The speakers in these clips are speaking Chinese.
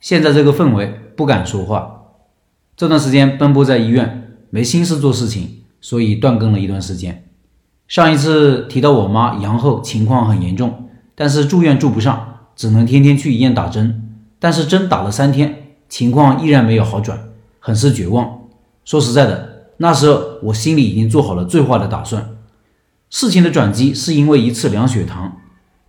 现在这个氛围不敢说话。这段时间奔波在医院，没心思做事情，所以断更了一段时间。上一次提到我妈阳后情况很严重，但是住院住不上，只能天天去医院打针。但是针打了三天，情况依然没有好转，很是绝望。说实在的，那时候我心里已经做好了最坏的打算。事情的转机是因为一次量血糖，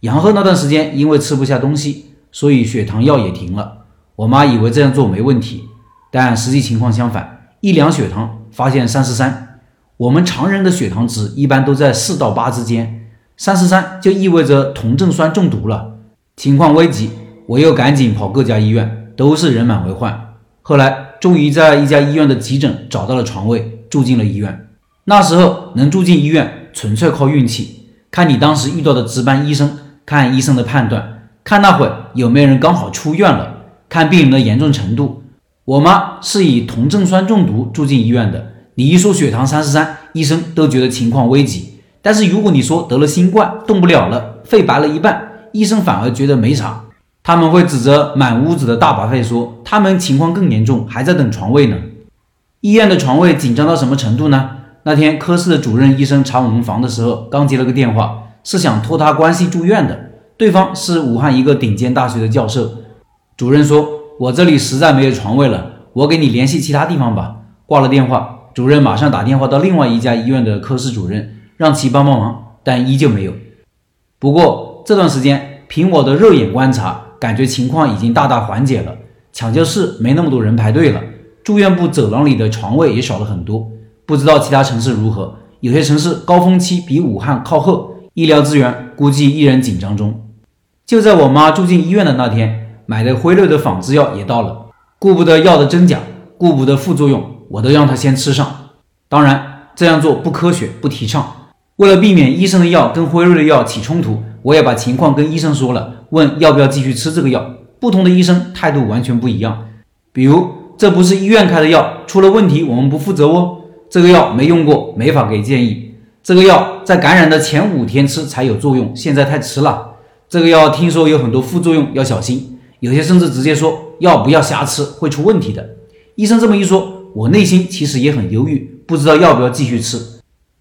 阳后那段时间因为吃不下东西，所以血糖药也停了。我妈以为这样做没问题，但实际情况相反，一量血糖发现三十三。我们常人的血糖值一般都在四到八之间，三十三就意味着酮症酸中毒了，情况危急。我又赶紧跑各家医院，都是人满为患。后来终于在一家医院的急诊找到了床位，住进了医院。那时候能住进医院，纯粹靠运气，看你当时遇到的值班医生，看医生的判断，看那会有没有人刚好出院了，看病人的严重程度。我妈是以酮症酸中毒住进医院的。你一说血糖三十三，医生都觉得情况危急。但是如果你说得了新冠，动不了了，肺白了一半，医生反而觉得没啥。他们会指责满屋子的大白肺，说他们情况更严重，还在等床位呢。医院的床位紧张到什么程度呢？那天科室的主任医生查我们房的时候，刚接了个电话，是想托他关系住院的。对方是武汉一个顶尖大学的教授。主任说：“我这里实在没有床位了，我给你联系其他地方吧。”挂了电话。主任马上打电话到另外一家医院的科室主任，让其帮帮忙，但依旧没有。不过这段时间，凭我的肉眼观察，感觉情况已经大大缓解了。抢救室没那么多人排队了，住院部走廊里的床位也少了很多。不知道其他城市如何，有些城市高峰期比武汉靠后，医疗资源估计依然紧张中。就在我妈住进医院的那天，买的辉瑞的仿制药也到了，顾不得药的真假，顾不得副作用。我都让他先吃上，当然这样做不科学，不提倡。为了避免医生的药跟辉瑞的药起冲突，我也把情况跟医生说了，问要不要继续吃这个药。不同的医生态度完全不一样。比如，这不是医院开的药，出了问题我们不负责哦。这个药没用过，没法给建议。这个药在感染的前五天吃才有作用，现在太迟了。这个药听说有很多副作用，要小心。有些甚至直接说药不要瞎吃，会出问题的。医生这么一说。我内心其实也很犹豫，不知道要不要继续吃，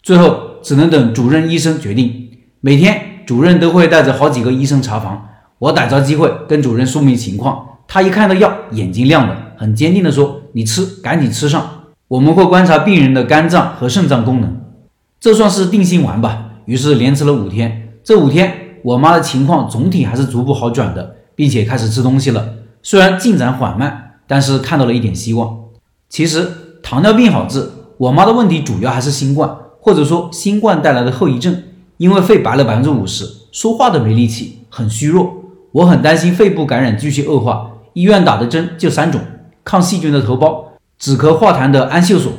最后只能等主任医生决定。每天主任都会带着好几个医生查房，我逮着机会跟主任说明情况。他一看到药，眼睛亮了，很坚定地说：“你吃，赶紧吃上。我们会观察病人的肝脏和肾脏功能，这算是定心丸吧。”于是连吃了五天。这五天，我妈的情况总体还是逐步好转的，并且开始吃东西了。虽然进展缓慢，但是看到了一点希望。其实糖尿病好治，我妈的问题主要还是新冠，或者说新冠带来的后遗症。因为肺白了百分之五十，说话都没力气，很虚弱。我很担心肺部感染继续恶化。医院打的针就三种：抗细菌的头孢、止咳化痰的氨溴索，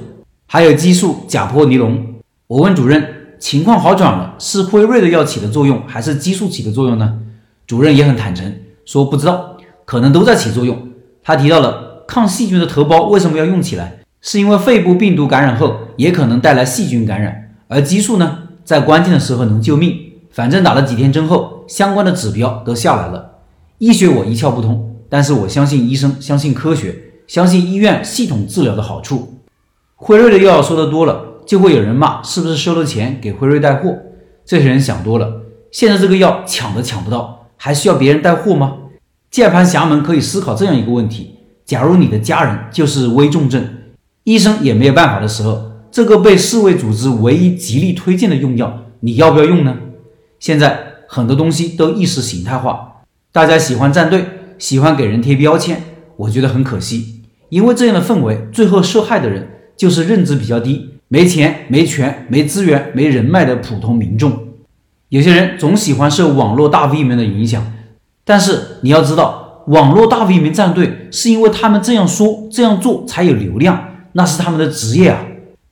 还有激素甲泼尼龙。我问主任，情况好转了，是辉瑞的药起的作用，还是激素起的作用呢？主任也很坦诚，说不知道，可能都在起作用。他提到了。抗细菌的头孢为什么要用起来？是因为肺部病毒感染后也可能带来细菌感染，而激素呢，在关键的时候能救命。反正打了几天针后，相关的指标都下来了。医学我一窍不通，但是我相信医生，相信科学，相信医院系统治疗的好处。辉瑞的药说的多了，就会有人骂是不是收了钱给辉瑞带货？这些人想多了。现在这个药抢都抢不到，还需要别人带货吗？键盘侠们可以思考这样一个问题。假如你的家人就是危重症，医生也没有办法的时候，这个被世卫组织唯一极力推荐的用药，你要不要用呢？现在很多东西都意识形态化，大家喜欢站队，喜欢给人贴标签，我觉得很可惜，因为这样的氛围，最后受害的人就是认知比较低、没钱、没权、没资源、没人脉的普通民众。有些人总喜欢受网络大 V 们的影响，但是你要知道。网络大 V 们站队，是因为他们这样说、这样做才有流量，那是他们的职业啊。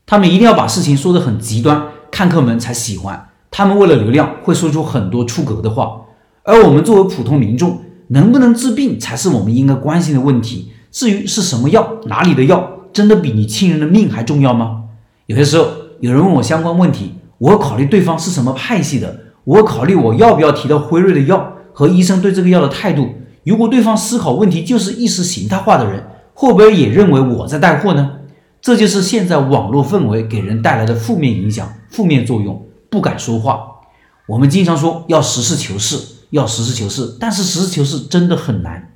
他们一定要把事情说得很极端，看客们才喜欢。他们为了流量，会说出很多出格的话。而我们作为普通民众，能不能治病才是我们应该关心的问题。至于是什么药、哪里的药，真的比你亲人的命还重要吗？有些时候，有人问我相关问题，我考虑对方是什么派系的，我考虑我要不要提到辉瑞的药和医生对这个药的态度。如果对方思考问题就是意识形态化的人，会不会也认为我在带货呢？这就是现在网络氛围给人带来的负面影响、负面作用，不敢说话。我们经常说要实事求是，要实事求是，但是实事求是真的很难。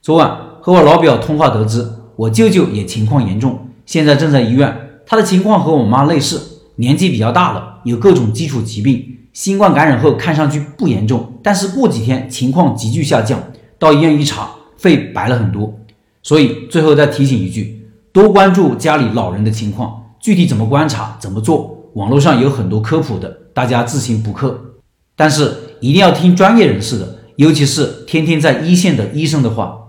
昨晚和我老表通话得知，我舅舅也情况严重，现在正在医院。他的情况和我妈类似，年纪比较大了，有各种基础疾病。新冠感染后看上去不严重，但是过几天情况急剧下降，到医院一查，肺白了很多。所以最后再提醒一句，多关注家里老人的情况，具体怎么观察、怎么做，网络上有很多科普的，大家自行补课。但是一定要听专业人士的，尤其是天天在一线的医生的话。